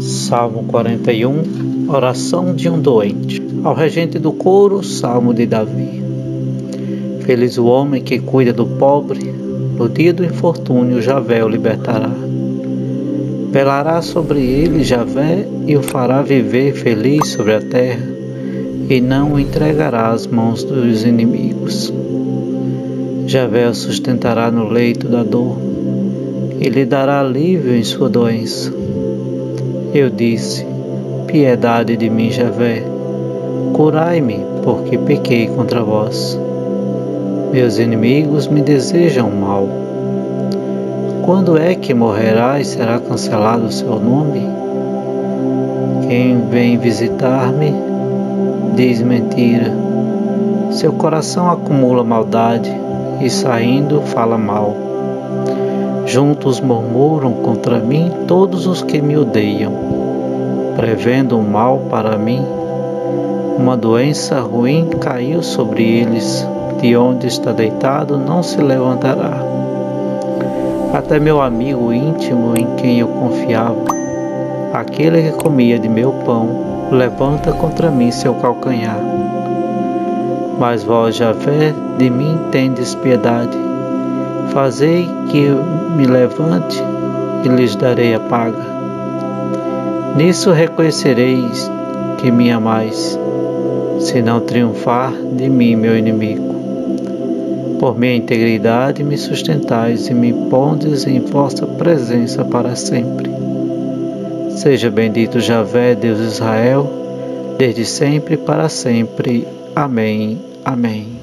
Salmo 41 Oração de um doente. Ao regente do coro, Salmo de Davi. Feliz o homem que cuida do pobre, no dia do infortúnio Javé o libertará. Velará sobre ele Javé e o fará viver feliz sobre a terra, e não o entregará às mãos dos inimigos. Javé o sustentará no leito da dor e lhe dará alívio em sua doença. Eu disse: Piedade de mim, Javé, curai-me, porque pequei contra vós. Meus inimigos me desejam mal. Quando é que morrerá e será cancelado o seu nome? Quem vem visitar-me diz mentira. Seu coração acumula maldade e saindo fala mal. Juntos murmuram contra mim todos os que me odeiam, prevendo o mal para mim. Uma doença ruim caiu sobre eles, de onde está deitado não se levantará. Até meu amigo íntimo em quem eu confiava, aquele que comia de meu pão, levanta contra mim seu calcanhar. Mas vós, Javé, de mim tendes piedade. Fazei que eu me levante e lhes darei a paga. Nisso reconhecereis que me amais, se não triunfar de mim, meu inimigo. Por minha integridade me sustentais e me pondes em vossa presença para sempre. Seja bendito Javé, Deus de Israel, desde sempre e para sempre. Amém. Amém.